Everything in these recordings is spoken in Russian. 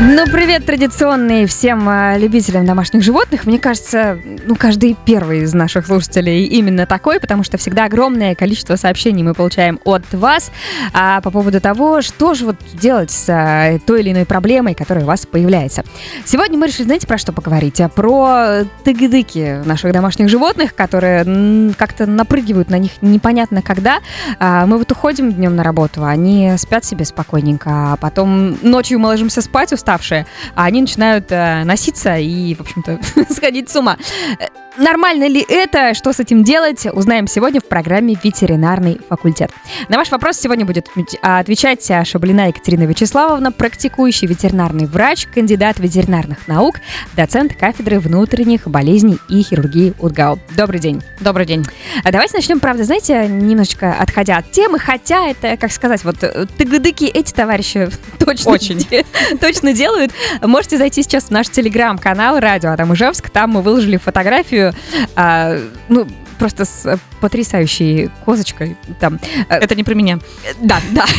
Ну, привет традиционный всем э, любителям домашних животных. Мне кажется, ну, каждый первый из наших слушателей именно такой, потому что всегда огромное количество сообщений мы получаем от вас а, по поводу того, что же вот делать с а, той или иной проблемой, которая у вас появляется. Сегодня мы решили, знаете, про что поговорить? А Про тыгдыки наших домашних животных, которые как-то напрыгивают на них непонятно когда. А, мы вот уходим днем на работу, они спят себе спокойненько, а потом ночью мы ложимся спать уставшие, а они начинают э, носиться и, в общем-то, сходить с ума. Нормально ли это? Что с этим делать? Узнаем сегодня в программе «Ветеринарный факультет». На ваш вопрос сегодня будет отвеч- отвечать а, Шаблина Екатерина Вячеславовна, практикующий ветеринарный врач, кандидат ветеринарных наук, доцент кафедры внутренних болезней и хирургии УДГАУ. Добрый день. Добрый день. А давайте начнем, правда, знаете, немножечко отходя от темы, хотя это, как сказать, вот э, тыгдыки эти товарищи точно, Очень. де- точно делают. Можете зайти сейчас в наш телеграм-канал «Радио Адам Ижевск», там мы выложили фотографию, а, ну, просто с э, потрясающей козочкой там. Э, Это не про меня. Да, да.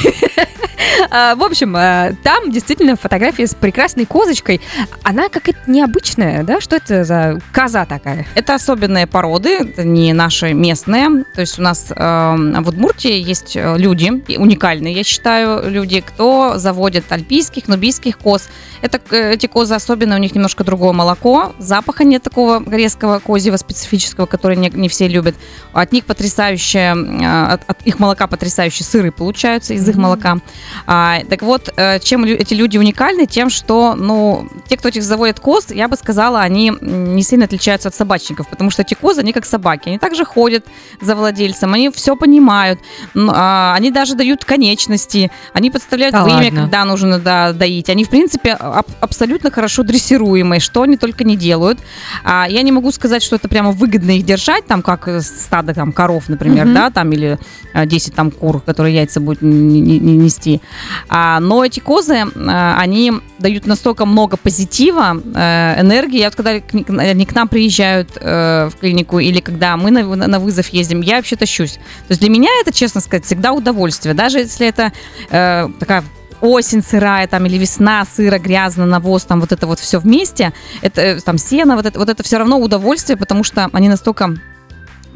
А, В общем, э, там действительно фотография с прекрасной козочкой. Она какая-то необычная, да? Что это за коза такая? Это особенные породы, это не наши местные. То есть у нас э, в Удмуртии есть э, люди, уникальные, я считаю, люди, кто заводит альпийских, нубийских коз. Это, э, эти козы особенные, у них немножко другое молоко, запаха нет такого резкого козьего специфического, который не, не все любят. От них потрясающие, э, от, от их молока потрясающие сыры получаются из их молока. А, так вот, э, чем эти люди уникальны? Тем, что, ну, те, кто этих заводит коз, я бы сказала, они не сильно отличаются от собачников, потому что эти козы, они как собаки, они также ходят за владельцем, они все понимают, а, они даже дают конечности, они подставляют Да время, ладно? когда нужно да, доить, они, в принципе, аб- абсолютно хорошо дрессируемые, что они только не делают. А, я не могу сказать, что это прямо выгодно их держать, там, как э, стадо там, коров, например, Мгм. да, там, или а, 10 там кур, которые яйца будут нести. А, но эти козы, а, они дают настолько много позитива, э, энергии. Я вот когда они к нам приезжают э, в клинику или когда мы на, на вызов ездим, я вообще тащусь. То есть для меня это, честно сказать, всегда удовольствие. Даже если это э, такая осень сырая, там, или весна, сыро, грязно, навоз, там, вот это вот все вместе, это, э, там, сено, вот это, вот это все равно удовольствие, потому что они настолько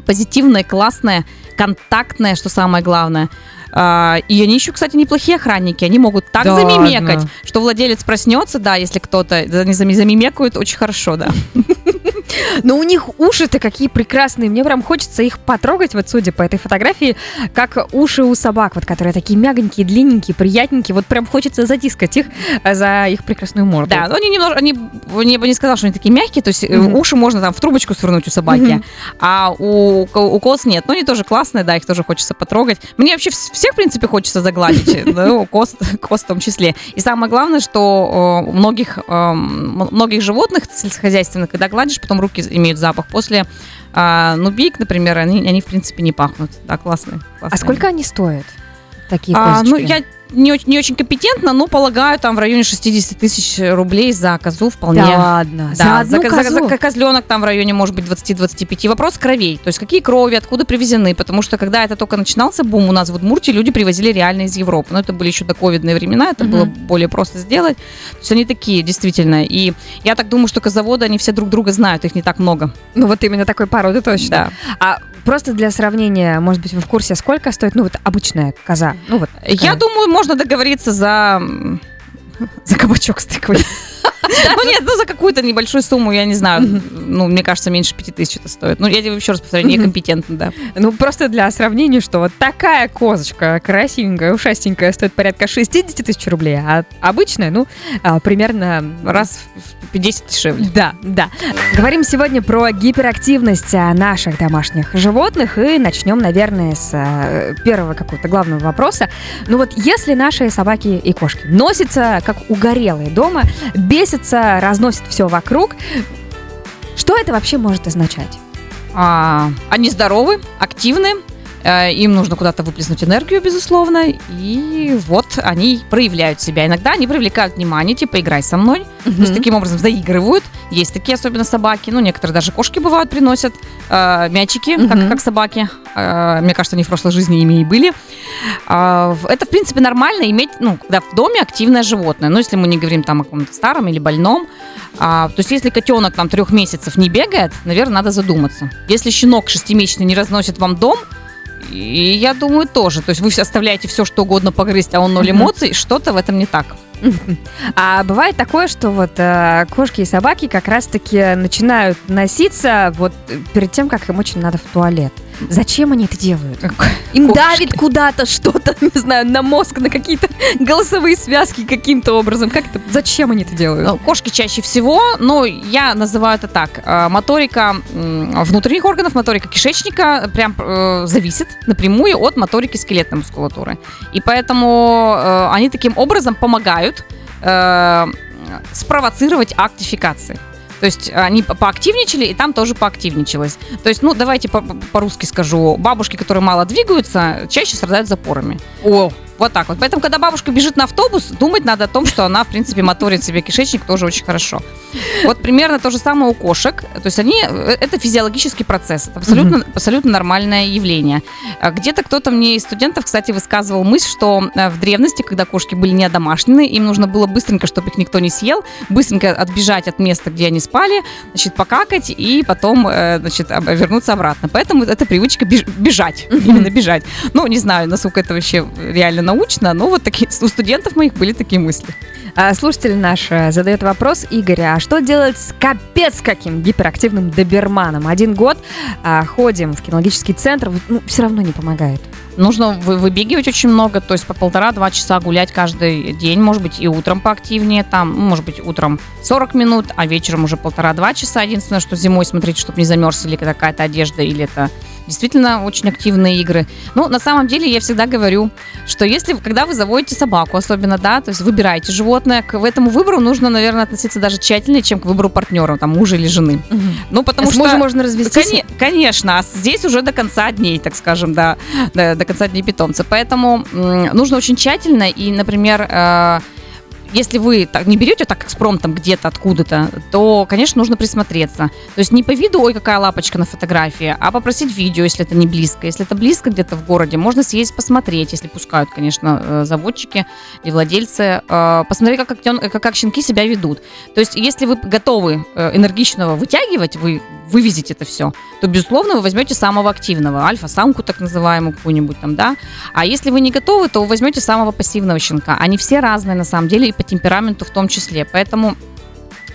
позитивные, классные, контактные, что самое главное. А, И они еще, кстати, неплохие охранники. Они могут так Да замимекать, ладно? что владелец проснется, да, если кто-то они зами- замимекают, очень хорошо, да. Но у них уши-то какие прекрасные. Мне прям хочется их потрогать, вот судя по этой фотографии, как уши у собак, вот которые такие мягонькие, длинненькие, приятненькие. Вот прям хочется затискать их э, за их прекрасную морду. Да, но они немножко, они, я бы не сказала, что они такие мягкие, то есть Мгм. уши можно там в трубочку свернуть у собаки, Мгм. а у, у коз нет. Но они тоже классные, да, их тоже хочется потрогать. Мне вообще вс- всех, в принципе, хочется загладить, ну, коз, коз в том числе. И самое главное, что э, у многих, э, м- многих животных сельскохозяйственных, когда гладишь, потом руки имеют запах. После э, нубик, например, они, они, в принципе, не пахнут. Да, классные. А классные. сколько они стоят? Такие А, ну, я не, очень- не очень компетентна, но полагаю, там в районе 60 тысяч рублей за козу вполне. Да ладно. Да, за одну за, за- козу? за козленок там в районе, может быть, 20-25. Вопрос кровей. То есть какие крови, откуда привезены. Потому что когда это только начинался бум у нас в Удмуртии, люди привозили реально из Европы. Но это были еще доковидные времена, это Мгм. было более просто сделать. То есть они такие, действительно. И я так думаю, что козаводы, они все друг друга знают, их не так много. Ну вот именно такой породы точно. Да. А просто для сравнения, может быть, вы в курсе, сколько стоит, ну вот обычная коза? Ну вот. Я такая. думаю, можно договориться за за кабачок с тыквой. Ну нет, ну за какую-то небольшую сумму, я не знаю, ну мне кажется, меньше пяти тысяч это стоит. Ну я тебе еще раз повторяю, некомпетентно, да. Ну, просто для сравнения, что вот такая козочка, красивенькая, ушастенькая, стоит порядка 60 тысяч рублей, а обычная, ну, а, примерно... Раз в 50 дешевле. Да, да. Говорим сегодня про гиперактивность а, наших домашних животных и начнем, наверное, с а, первого какого-то главного вопроса. Ну вот, если наши собаки и кошки носятся как угорелые дома, бесятся, разносят все вокруг, что это вообще может означать? А, они здоровы, активны, им нужно куда-то выплеснуть энергию, безусловно, и вот они проявляют себя. Иногда они привлекают внимание, типа «играй со мной», mm-hmm. то есть таким образом заигрывают. Есть такие особенно собаки, ну, некоторые даже кошки бывают приносят, э, мячики, mm-hmm. как, как собаки. Э, мне кажется, они в прошлой жизни ими и были. Э, это, в принципе, нормально иметь, ну, когда в доме активное животное. Ну, если мы не говорим там о каком-то старом или больном. А, то есть, если котенок там трех месяцев не бегает, наверное, надо задуматься. Если щенок шестимесячный не разносит вам дом, и я думаю, тоже. То есть вы оставляете все, что угодно погрызть, а он ноль эмоций, что-то в этом не так. А бывает такое, что вот э, кошки и собаки как раз-таки начинают носиться вот перед тем, как им очень надо в туалет. Зачем они это делают? Им Кошки. давит куда-то что-то, не знаю, на мозг, на какие-то голосовые связки каким-то образом. Как это? Зачем они это делают? Ну, кошки чаще всего, но я называю это так. Э, моторика внутренних органов, моторика кишечника прям э, зависит напрямую от моторики скелетной мускулатуры. И поэтому э, они таким образом помогают э, спровоцировать актификации. То есть они поактивничали, и там тоже поактивничалось. То есть, ну, давайте по-русски скажу. Бабушки, которые мало двигаются, чаще страдают запорами. О, вот так вот. Поэтому, когда бабушка бежит на автобус, думать надо о том, что она, в принципе, моторит себе кишечник тоже очень хорошо. Вот примерно то же самое у кошек. То есть они, э, это физиологический процесс. Это абсолютно, mm-hmm. абсолютно нормальное явление. А где-то кто-то мне из студентов, кстати, высказывал мысль, что э, в древности, когда кошки были не домашние, им нужно было быстренько, чтобы их никто не съел, быстренько отбежать от места, где они спали, значит, покакать и потом, э, значит, вернуться обратно. Поэтому это привычка бежать, именно бежать. Ну, не знаю, насколько это вообще реально научно, но вот такие, у студентов моих были такие мысли. А, слушатель наш э, задает вопрос Игоря, а что делать с капец каким гиперактивным доберманом? Один год а, ходим в кинологический центр, ну, все равно не помогает. Нужно вы, выбегивать очень много, то есть по полтора-два часа гулять каждый день, может быть, и утром поактивнее, там, ну, может быть, утром 40 минут, а вечером уже полтора-два часа. Единственное, что зимой смотреть, чтобы не замерз или какая-то одежда, или это действительно очень активные игры. Ну, на самом деле, я всегда говорю, что если, когда вы заводите собаку, особенно, да, то есть выбираете животное, к этому выбору нужно, наверное, относиться даже тщательнее, чем к выбору партнера, там, мужа или жены. Угу. Ну, потому а что... мужем можно развестись? Кон- конечно, а здесь уже до конца дней, так скажем, да, до, до конца дней питомца. Поэтому нужно очень тщательно и, например, э- если вы так, не берете так экспромтом где-то откуда-то, то, конечно, нужно присмотреться. То есть не по виду, ой, какая лапочка на фотографии, а попросить видео, если это не близко. Если это близко где-то в городе, можно съездить посмотреть, если пускают, конечно, э, заводчики и владельцы, э, посмотреть, как, как, как щенки себя ведут. То есть если вы готовы э, энергичного вытягивать, вы вывезете это все, то, безусловно, вы возьмете самого активного, альфа-самку так называемую какую-нибудь там, да. А если вы не готовы, то возьмете самого пассивного щенка. Они все разные на самом деле, и по темпераменту в том числе. Поэтому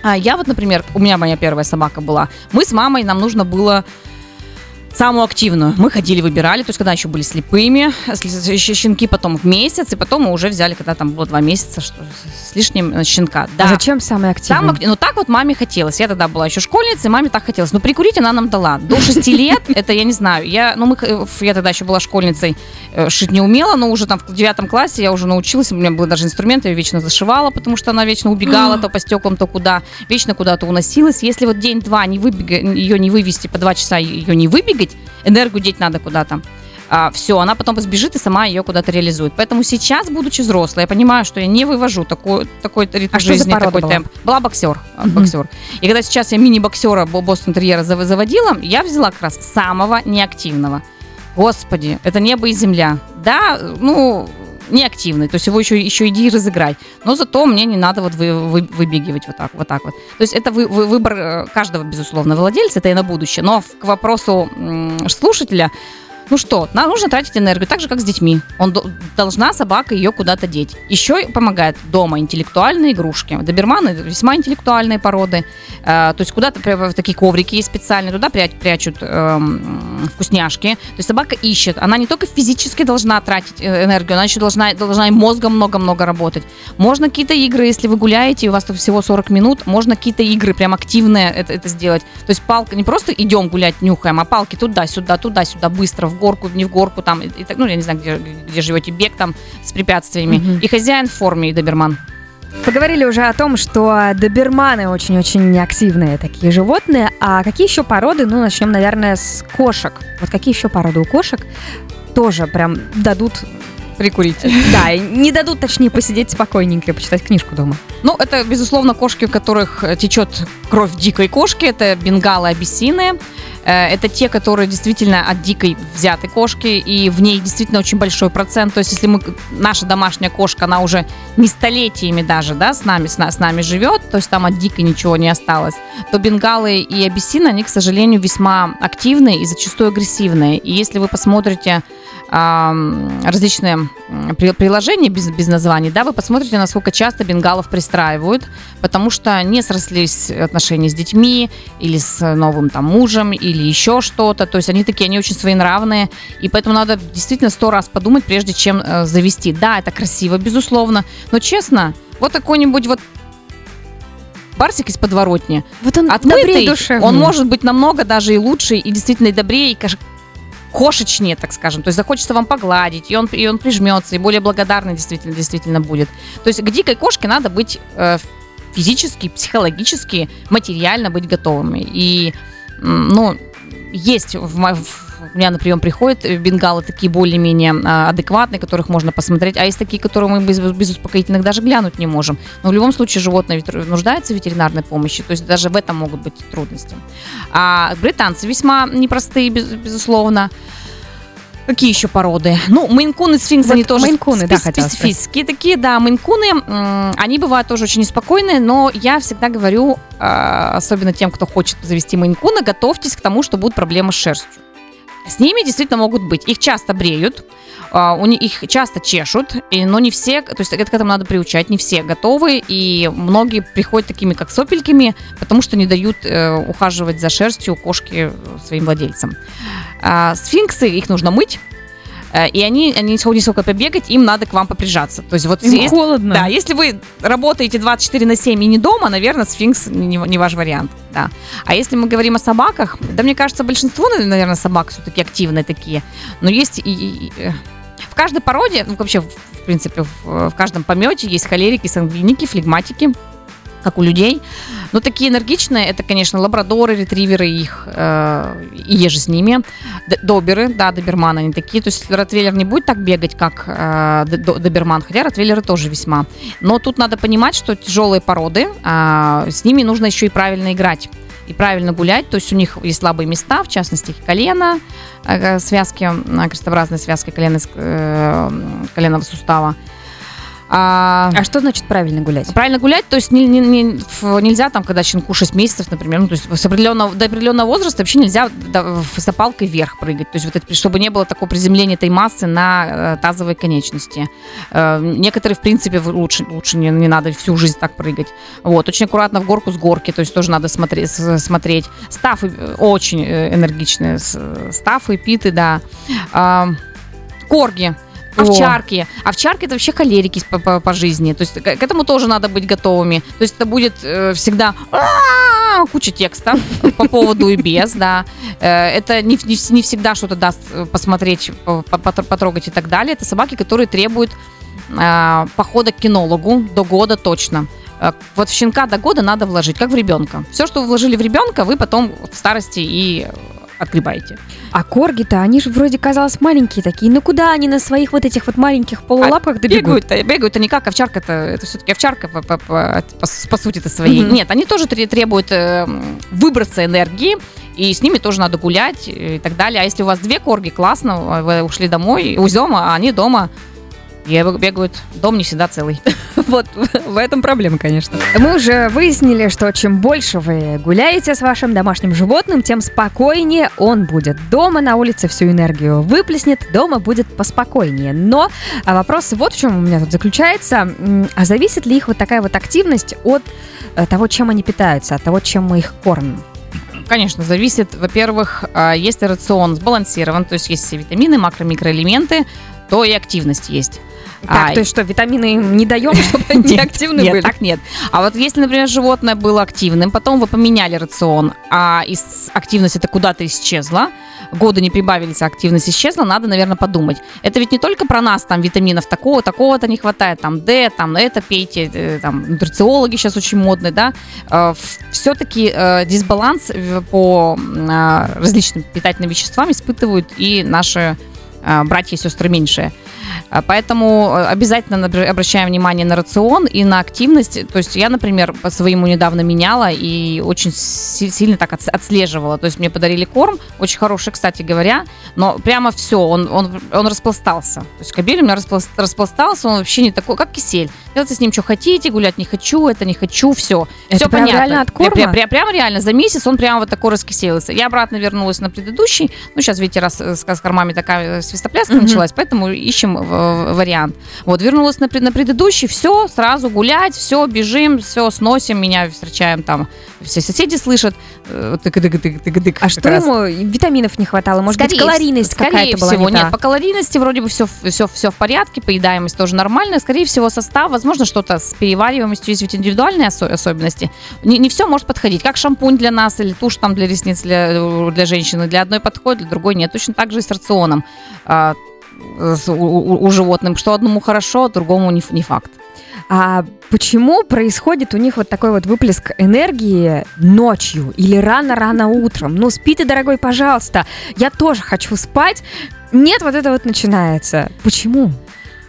а я вот, например, у меня моя первая собака была. Мы с мамой, нам нужно было самую активную. Мы ходили, выбирали, то есть когда еще были слепыми, щенки потом в месяц, и потом мы уже взяли, когда там было два месяца что, с лишним э, щенка. Да. А зачем самый активный? Сам, ну так вот маме хотелось. Я тогда была еще школьницей, маме так хотелось. Но прикурить она нам дала. До шести лет, это я не знаю. Я, ну мы, я тогда еще была школьницей, э, шить не умела, но уже там в девятом классе я уже научилась, у меня был даже инструмент, я ее вечно зашивала, потому что она вечно убегала то по стеклам, то куда, вечно куда-то уносилась. Если вот день-два не выбега, ее не вывести, по два часа ее не выбегать, двигать, энергию деть надо куда-то. А, все, она потом сбежит и сама ее куда-то реализует. Поэтому сейчас, будучи взрослой, я понимаю, что я не вывожу такой, такой ритм а жизни, такой была? темп. Была боксер. Mm-hmm. боксер. И когда сейчас я мини-боксера Бостон Терьера заводила, я взяла как раз самого неактивного. Господи, это небо и земля. Да, ну, неактивный, то есть его еще, еще иди разыграть. Но зато мне не надо вот вы, вы, выбегивать вот так, вот так вот. То есть это вы, вы, выбор э, каждого, безусловно, владельца, это и на будущее. Но к вопросу слушателя, ну что, нам нужно тратить энергию, так же, как с детьми. Он должна собака ее куда-то деть. Еще помогает дома интеллектуальные игрушки. Доберманы весьма интеллектуальные породы. Э, то есть куда-то такие коврики есть специальные, туда прячут э, вкусняшки. То есть собака ищет. Она не только физически должна тратить э, энергию, она еще должна, должна и мозгом много-много работать. Можно какие-то игры, если вы гуляете, и у вас тут всего 40 минут, можно какие-то игры прям активные это, это сделать. То есть палка, не просто идем гулять, нюхаем, а палки туда-сюда, туда-сюда, быстро, в горку, не в горку, там, и, и, ну, я не знаю, где, где живете, бег там с препятствиями. Угу. И хозяин в форме, и доберман. Поговорили уже о том, что доберманы очень-очень активные такие животные. А какие еще породы? Ну, начнем, наверное, с кошек. Вот какие еще породы у кошек тоже прям дадут прикурить. Да, и не дадут, точнее, посидеть спокойненько и почитать книжку дома. Ну, это, безусловно, кошки, у которых течет кровь дикой кошки. Это бенгалы, абиссины. Э, это те, которые действительно от дикой взяты кошки, и в ней действительно очень большой процент. То есть, если мы, наша домашняя кошка, она уже не столетиями даже, да, с нами, с, с нами живет, то есть там от дикой ничего не осталось, то бенгалы и абиссины, они, к сожалению, весьма активные и зачастую агрессивные. И если вы посмотрите различные приложения без, без названий, да, вы посмотрите, насколько часто бенгалов пристраивают, потому что не срослись отношения с детьми или с новым там мужем или еще что-то. То есть они такие, они очень своенравные, и поэтому надо действительно сто раз подумать, прежде чем э, завести. Да, это красиво, безусловно, но честно, вот какой-нибудь вот Барсик из подворотни. Вот он отмытый, он может быть намного даже и лучше, и действительно и добрее, и кошечнее, так скажем. То есть захочется вам погладить, и он, и он прижмется, и более благодарный действительно, действительно будет. То есть к дикой кошке надо быть э, физически, психологически, материально быть готовыми. И, ну, есть в, в у меня на прием приходят э, бенгалы такие более-менее а, адекватные, которых можно посмотреть, а есть такие, которые мы без, без успокоительных даже глянуть не можем. Но в любом случае животное нуждается в ветеринарной помощи, то есть даже в этом могут быть трудности. А британцы весьма непростые, без, безусловно. Какие еще породы? Ну, мейнкуны, сфинксы, вот они тоже мейнкуны, да, специфические такие, да, мейнкуны, они бывают тоже очень неспокойные, но я всегда говорю, а, особенно тем, кто хочет завести мейнкуна, готовьтесь к тому, что будут проблемы с шерстью. С ними действительно могут быть. Их часто бреют, а, у них их часто чешут, но не все, то есть это к этому надо приучать, не все готовы, и многие приходят такими, как сопельками, потому что не дают э, ухаживать за шерстью кошки своим владельцам. А, сфинксы, их нужно мыть, и они, они не сколько побегать, им надо к вам поприжаться. То есть вот им если, холодно. Да, если вы работаете 24 на 7 и не дома, наверное, сфинкс не, не ваш вариант. Да. А если мы говорим о собаках, да, мне кажется, большинство, наверное, собак все-таки активные такие. Но есть и, и, и э, в каждой породе, ну, вообще, в принципе, в, в каждом помете есть холерики, сангвиники, флегматики как у людей. Но такие энергичные, это, конечно, лабрадоры, ретриверы их, э, и еже с ними. Доберы, да, доберманы они такие. То есть ротвейлер не будет так бегать, как э, доберман, хотя ротвейлеры тоже весьма. Но тут надо понимать, что тяжелые породы, э, с ними нужно еще и правильно играть и правильно гулять. То есть у них есть слабые места, в частности, их колено, э, связки, э, крестообразные связки колена, э, коленного сустава. А, а что значит правильно гулять? Правильно гулять, то есть не, не, не, нельзя там, когда щенку 6 месяцев, например, ну, то есть с определенного, до определенного возраста вообще нельзя до, с опалкой вверх прыгать. То есть вот это, чтобы не было такого приземления этой массы на э, тазовой конечности. Э, некоторые, в принципе, лучше, лучше не, не надо всю жизнь так прыгать. Вот, очень аккуратно в горку с горки, то есть тоже надо смотреть. смотреть. Стафы э, очень э, энергичные, стафы, питы, да. Корги Овчарки. Овчарки это вообще холерики по, по, по жизни. То есть к, к этому тоже надо быть готовыми. То есть это будет э, всегда куча текста по поводу и без, да. Э, это не, не, не всегда что-то даст э, посмотреть, потрогать и так далее. Это собаки, которые требуют э, похода к кинологу до года точно. Вот в щенка до года надо вложить, как в ребенка. Все, что вы вложили в ребенка, вы потом в старости и отгребаете. А корги-то, они же вроде казалось маленькие такие. Ну куда они на своих вот этих вот маленьких полулапках а добегут? Бегают, бегают они как овчарка это все-таки овчарка по, по, по, по сути-то своей. Mm-hmm. Нет, они тоже требуют э, выброса энергии. И с ними тоже надо гулять и так далее. А если у вас две корги, классно, вы ушли домой, у Зема, а они дома бегают, дом не всегда целый. Вот в этом проблема, конечно. Мы уже выяснили, что чем больше вы гуляете с вашим домашним животным, тем спокойнее он будет. Дома на улице всю энергию выплеснет, дома будет поспокойнее. Но а вопрос вот в чем у меня тут заключается. А зависит ли их вот такая вот активность от э, того, чем они питаются, от того, чем мы их кормим? Конечно, зависит. Во-первых, а, если рацион сбалансирован, то есть есть все витамины, макро-микроэлементы, то и активность есть. Так, а, то есть что, витамины им не даем, чтобы они активны нет, были? так нет. А вот если, например, животное было активным, потом вы поменяли рацион, а из активность это куда-то исчезла, годы не прибавились, а активность исчезла, надо, наверное, подумать. Это ведь не только про нас, там, витаминов такого, такого-то не хватает, там, D, там, это пейте, э, там, нутрициологи сейчас очень модные, да. Э, Все-таки э, дисбаланс по различным питательным веществам испытывают и наши а, братья и сестры меньшие. А, поэтому э, обязательно обращаем внимание на рацион и на активность. То есть я, например, по своему недавно меняла и очень сильно так отслеживала. То есть мне подарили корм, очень хороший, кстати говоря, но прямо все, он, он, он распластался. То есть кабель у меня распластался, он вообще не такой, как кисель. Делайте с ним что хотите, гулять не хочу, это не хочу, все. Это все прям понятно. реально от корма? Прям, прям, прям реально за месяц он прямо вот такой раскиселился. Я обратно вернулась на предыдущий. Ну, сейчас, видите, раз с, с кормами такая свистопляска mm-hmm. началась, поэтому ищем вариант. Вот, вернулась на, на предыдущий, все, сразу гулять, все, бежим, все, сносим, меня встречаем там, все соседи слышат. Э, тык-дык-дык-дык-дык. А что раз. ему, витаминов не хватало? Может скорее, быть, калорийность какая-то была всего, не нет, по калорийности вроде бы все, все, все в порядке, поедаемость тоже нормальная, скорее всего, состав, возможно, что-то с перевариваемостью, есть ведь индивидуальные осо- особенности. Не, не все может подходить, как шампунь для нас или тушь там для ресниц для, для женщины, для одной подходит, для другой нет. Точно так же и с рационом. А, у, у, у животных, что одному хорошо, а другому не, не факт. А почему происходит у них вот такой вот выплеск энергии ночью или рано-рано утром? Ну, спи ты, дорогой, пожалуйста. Я тоже хочу спать. Нет, вот это вот начинается. Почему?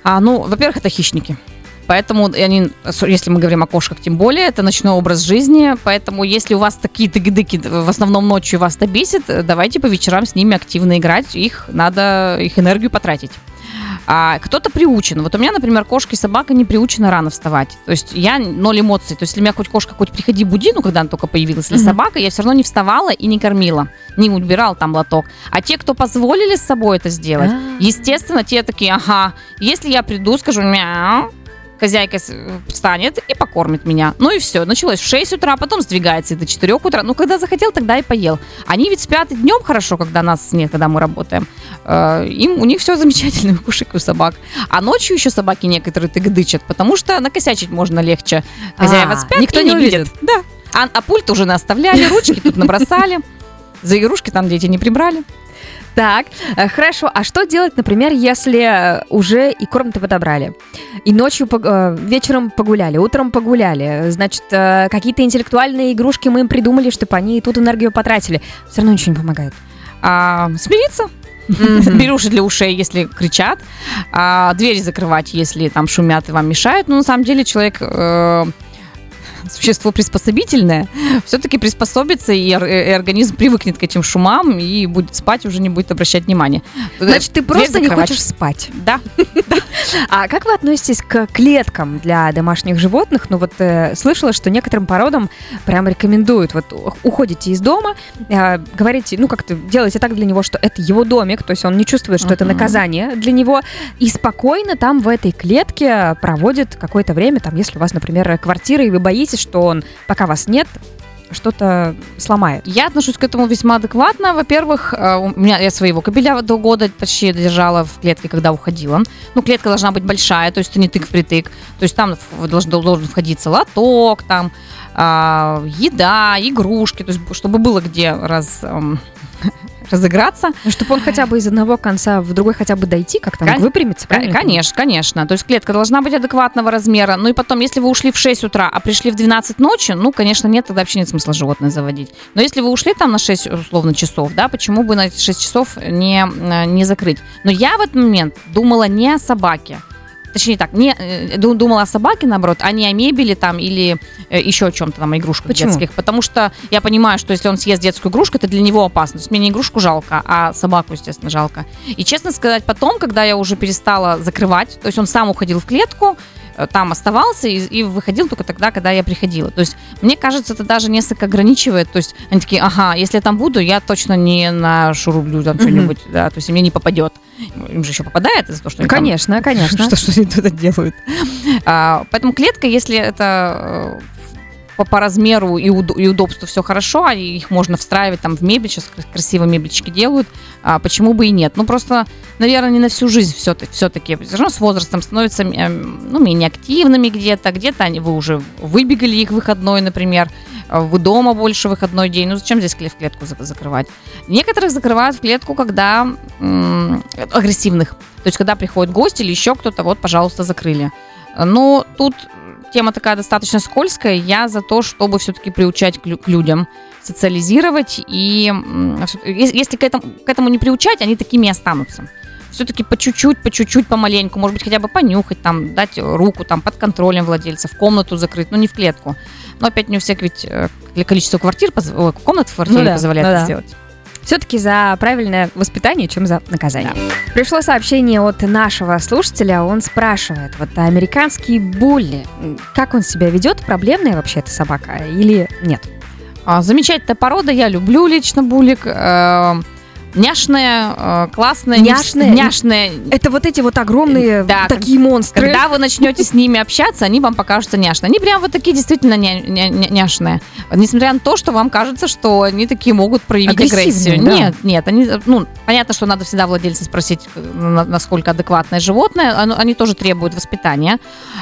А, ну, во-первых, это хищники. Поэтому они, если мы говорим о кошках, тем более, это ночной образ жизни. Поэтому если у вас такие тыгдыки в основном ночью вас это бесит, давайте по вечерам с ними активно играть. Их надо, их энергию потратить. А кто-то приучен. Вот у меня, например, кошка и собака не приучена рано вставать. То есть я ноль эмоций. То есть если у меня хоть кошка, хоть приходи буди, ну, когда она только появилась, или mm-hmm. собака, я все равно не вставала и не кормила. Не убирал там лоток. А те, кто позволили с собой это сделать, ah. естественно, те такие, ага, если я приду, скажу мяу, хозяйка встанет и покормит меня. Ну и все. Началось в 6 утра, потом сдвигается и до 4 утра. Ну, когда захотел, тогда и поел. Они ведь спят днем хорошо, когда нас нет, когда мы работаем. Э, им, у них все замечательно, у кошек и у собак. А ночью еще собаки некоторые тыгдычат, потому что накосячить можно легче. Хозяева а, спят, никто не видит. Да. А, а пульт уже наставляли, ручки тут набросали. За игрушки там дети не прибрали. Так, э, хорошо. А что делать, например, если уже и корм-то подобрали? И ночью, э, вечером погуляли, утром погуляли. Значит, э, какие-то интеллектуальные игрушки мы им придумали, чтобы они тут энергию потратили. Все равно ничего не помогает. А, смириться. Mm-hmm. Беруши для ушей, если кричат, а двери закрывать, если там шумят и вам мешают. Но ну, на самом деле человек э, существо приспособительное, все-таки приспособится, и, и организм привыкнет к этим шумам и будет спать, уже не будет обращать внимания. Значит, ты просто не хочешь спать. Да. А как вы относитесь к клеткам для домашних животных? Ну вот э, слышала, что некоторым породам прям рекомендуют. Вот уходите из дома, э, говорите, ну как-то делайте так для него, что это его домик, то есть он не чувствует, что это наказание для него, и спокойно там в этой клетке проводит какое-то время, там, если у вас, например, квартира, и вы боитесь, что он, пока вас нет, что-то сломает? Я отношусь к этому весьма адекватно. Во-первых, э, у меня я своего кобеля до года почти держала в клетке, когда уходила. Ну, клетка должна быть большая, то есть это не тык впритык. То есть там должен, должен входиться лоток, там э, еда, игрушки, то есть чтобы было где раз эм, разыграться. Ну, чтобы он хотя бы из одного конца в другой хотя бы дойти, как там Кон- выпрямиться, правильно? Конечно, конечно. То есть клетка должна быть адекватного размера. Ну и потом, если вы ушли в 6 утра, а пришли в 12 ночи, ну, конечно, нет, тогда вообще нет смысла животное заводить. Но если вы ушли там на 6, условно, часов, да, почему бы на эти 6 часов не, э, не закрыть? Но я в этот момент думала не о собаке, точнее так, не э, думала о собаке, наоборот, а не о мебели там или э, еще о чем-то там, о игрушках Почему? детских. Потому что я понимаю, что если он съест детскую игрушку, это для него опасно. То есть мне не игрушку жалко, а собаку, естественно, жалко. И честно сказать, потом, когда я уже перестала закрывать, то есть он сам уходил в клетку, там оставался и, и выходил только тогда, когда я приходила. То есть, мне кажется, это даже несколько ограничивает. То есть, они такие, ага, если я там буду, я точно не на шурублю там mm-hmm. что-нибудь, да, то есть, мне не попадет. Им же еще попадает из-за того, что они Конечно, там, конечно. Что, что они туда делают. А, поэтому клетка, если это э, по, по размеру и, уд, и удобству все хорошо, а их можно встраивать там в мебель, сейчас красивые мебельчики делают, а почему бы и нет? Ну, просто, наверное, не на всю жизнь все-таки, все-таки все равно с возрастом становятся ну, менее активными где-то, где-то они, вы уже выбегали их выходной, например, Э, вы дома больше выходной день. Ну зачем здесь в клетку закрывать? Некоторых закрывают в клетку, когда м- агрессивных. То есть, когда приходит гость или еще кто-то, вот, пожалуйста, закрыли. Но тут тема такая достаточно скользкая. Я за то, чтобы все-таки приучать к людям, социализировать. И если к этому, к этому не приучать, они такими и останутся все-таки по чуть-чуть, по чуть-чуть, помаленьку, может быть, хотя бы понюхать, там, дать руку там под контролем владельца, в комнату закрыть, ну не в клетку. Но опять не у всех ведь э, количество квартир, комнат в квартире ну, да, позволяет ну, да. сделать. Все-таки за правильное воспитание, чем за наказание. Да. Пришло сообщение от нашего слушателя. Он спрашивает, вот американский булли, как он себя ведет? Проблемная вообще эта собака или нет? А, замечательная порода, я люблю лично булик. Няшная, э, классная. Няшная? Няшная. Это вот эти вот огромные да, такие монстры. Когда вы начнете с ними общаться, они вам покажутся няшные. Они прям вот такие действительно ня ня няшные. Несмотря на то, что вам кажется, что они такие могут проявить агрессию. Да. Нет, нет. Они, ну, понятно, что надо всегда владельца спросить, насколько адекватное животное. Они тоже требуют воспитания.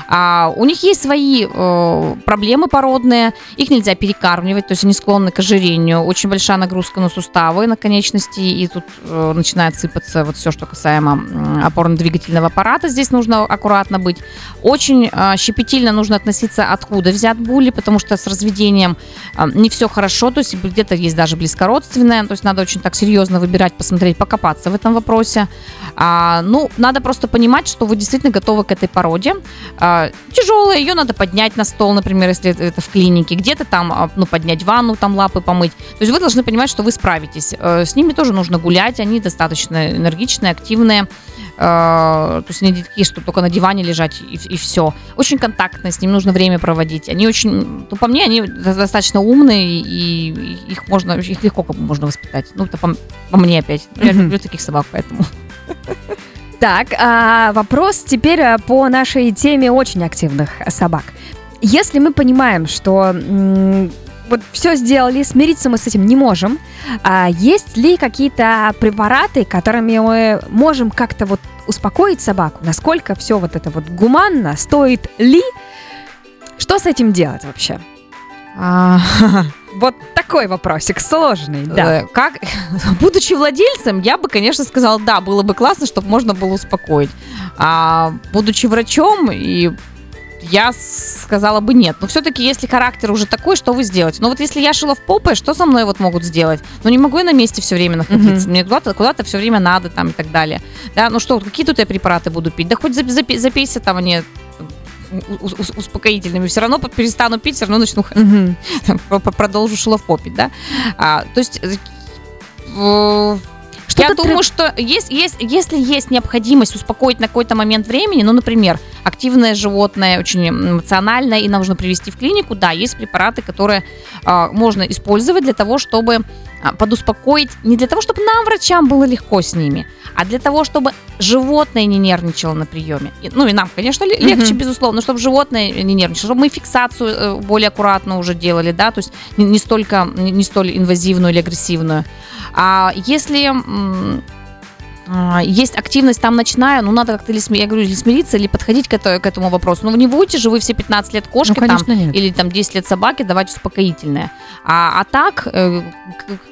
А у них есть свои э, проблемы породные. Их нельзя перекармливать, то есть они склонны к ожирению. Очень большая нагрузка на суставы, на конечности и тут э, начинает сыпаться вот все, что касаемо опорно-двигательного аппарата. Здесь нужно аккуратно быть. Очень э, щепетильно нужно относиться, откуда взят були, потому что с разведением э, не все хорошо, то есть где-то есть даже близкородственное, то есть надо очень так серьезно выбирать, посмотреть, покопаться в этом вопросе. А, ну, надо просто понимать, что вы действительно готовы к этой породе. А, тяжелая, ее надо поднять на стол, например, если это в клинике, где-то там, а, ну, поднять ванну, там лапы помыть. То есть вы должны понимать, что вы справитесь. С ними тоже нужно нужно гулять, они достаточно энергичные, активные. Э, то есть они такие, что только на диване лежать и, и все. Очень контактные, с ним нужно время проводить. Они очень, ну, по мне, они достаточно умные, и их можно, их легко можно воспитать. Ну, это по, по мне опять. Я люблю таких собак, поэтому. Так, а вопрос теперь э, по нашей теме очень активных собак. Если мы понимаем, что вот все сделали, смириться мы с этим не можем. А есть ли какие-то препараты, которыми мы можем как-то вот успокоить собаку? Насколько все вот это вот гуманно? Стоит ли? Что с этим делать вообще? А, вот такой вопросик сложный, да. Э, как, будучи владельцем, я бы, конечно, сказала, да, было бы классно, чтобы можно было успокоить. А будучи врачом и я сказала бы нет. Но все-таки, если характер уже такой, что вы сделаете? Ну вот если я шила в попе, что со мной вот могут сделать? Ну не могу я на месте все время находиться. Mm-hmm. Мне куда-то, куда-то все время надо там и так далее. Да, ну что, какие тут я препараты буду пить? Да хоть запейся там они успокоительными, все равно перестану пить, все равно начну mm-hmm. продолжу шиловпопить, да. А, то есть э, что Я думаю, треб... что есть, есть, если есть необходимость успокоить на какой-то момент времени, ну, например, активное животное, очень эмоциональное, и нам нужно привести в клинику, да, есть препараты, которые э, можно использовать для того, чтобы э, подуспокоить, не для того, чтобы нам, врачам, было легко с ними, а для того, чтобы животное не нервничало на приеме. И, ну, и нам, конечно, легче, mm-hmm. безусловно, чтобы животное не нервничало, чтобы мы фиксацию э, более аккуратно уже делали, да, то есть не, не столько, не, не столь инвазивную или агрессивную. А если а, есть активность там ночная, ну надо как-то, я говорю, или смириться, или подходить к, это, к этому вопросу. Ну не будете же вы все 15 лет кошки ну, там, или там 10 лет собаки давать успокоительное. А, а так, э,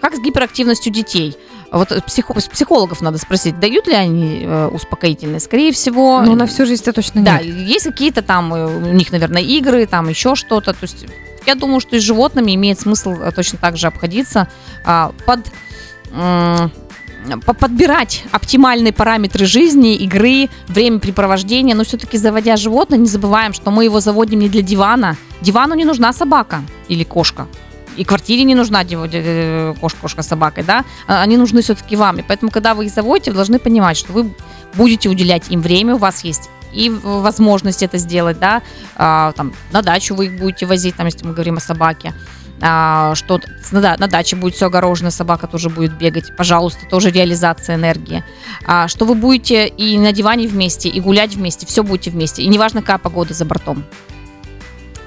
как с гиперактивностью детей? Вот психо, психологов надо спросить, дают ли они э, успокоительные? Скорее всего... Ну, на всю жизнь это точно нет. Да, есть какие-то там, э, у них, наверное, игры, там еще что-то. То есть я думаю, что и с животными имеет смысл точно так же обходиться а, под подбирать оптимальные параметры жизни, игры, времяпрепровождения, но все-таки заводя животное, не забываем, что мы его заводим не для дивана. Дивану не нужна собака или кошка. И квартире не нужна кошка, кошка с собакой, да? А, они нужны все-таки вам. И поэтому, когда вы их заводите, вы должны понимать, что вы будете уделять им время, у вас есть и возможность это сделать, да, а, там, на дачу вы их будете возить, там, если мы говорим о собаке, а, что на, на даче будет все огорожено, собака тоже будет бегать, пожалуйста, тоже реализация энергии. А, что вы будете и на диване вместе, и гулять вместе, все будете вместе, и неважно, какая погода за бортом.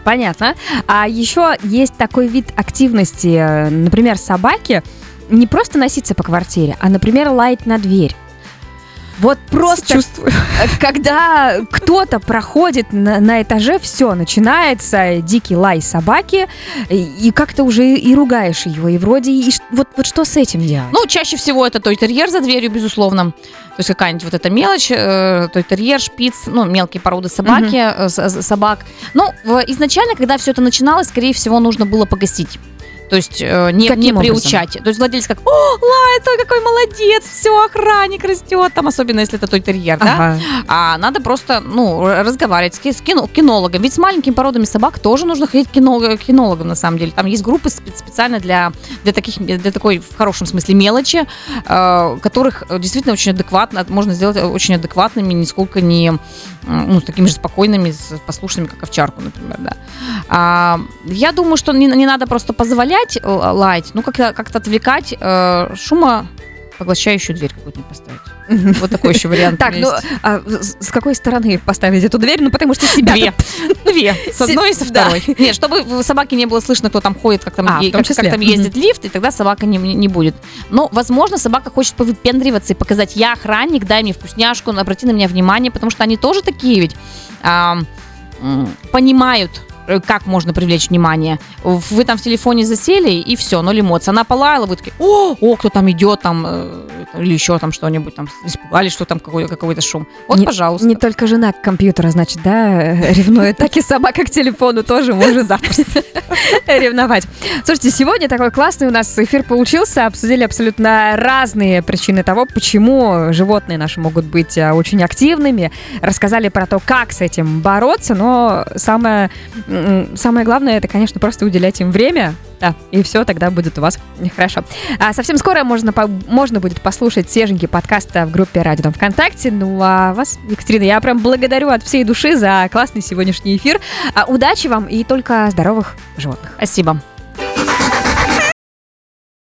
Понятно. А еще есть такой вид активности, например, собаки, не просто носиться по квартире, а, например, лаять на дверь. Вот просто, Чувствую. когда кто-то проходит на, на этаже, все, начинается дикий лай собаки, и, и как-то уже и ругаешь его, и вроде, и вот, вот что с этим делать? Ну, чаще всего это той терьер за дверью, безусловно. То есть какая-нибудь вот эта мелочь, э, той терьер, шпиц, ну, мелкие породы собаки, угу. э, собак. Ну, изначально, когда все это начиналось, скорее всего, нужно было погасить. То есть э, не, Каким не образом? приучать. То есть владелец как, о, лает, ой, какой молодец, все, охранник растет, там, особенно если это той терьер, да? Ага. А надо просто, ну, разговаривать с, ки- с кино- кинологом. Ведь с маленькими породами собак тоже нужно ходить к кино- кинологам, на самом деле. Там есть группы спе- специально для, для, таких, для такой, в хорошем смысле, мелочи, э, которых э, действительно очень адекватно, можно сделать очень адекватными, нисколько не, ну, такими же спокойными, послушными, как овчарку, например, да. А, я думаю, что не, не надо просто позволять э, лаять, ну, как-то, как-то отвлекать э, шума поглощающую дверь какую-нибудь поставить. Вот такой еще вариант. Так, ну, а с какой стороны поставить эту дверь? Ну, потому что себя Две. Две. С одной и со второй. Нет, чтобы собаке не было слышно, кто там ходит, как там, А, как, как там ездит лифт, и тогда собака не, не будет. Но, возможно, собака хочет повыпендриваться и показать, я охранник, дай мне вкусняшку, обрати на меня внимание, потому что они тоже такие ведь понимают, как можно привлечь внимание. Вы там в телефоне засели, и все, ноль эмоций. Она полаяла, вы такие, о, о, кто там идет, там, э, или еще там что-нибудь, там, испугались, что там какой- какой-то шум. Вот, Не- пожалуйста. Не только жена к компьютеру, значит, да, э, ревнует, так и собака к телефону тоже может запросто ревновать. Слушайте, сегодня такой классный у нас эфир получился. Обсудили абсолютно разные причины того, почему животные наши могут быть очень активными. Рассказали про то, как с этим бороться, но самое, самое главное, это, конечно, просто уделять им время, да, и все, тогда будет у вас хорошо. А совсем скоро можно, по- можно будет послушать свеженький подкаст в группе Радио ВКонтакте. Ну, а вас, Екатерина, я прям благодарю от всей души за классный сегодняшний эфир. А, удачи вам и только здоровых животных. Спасибо.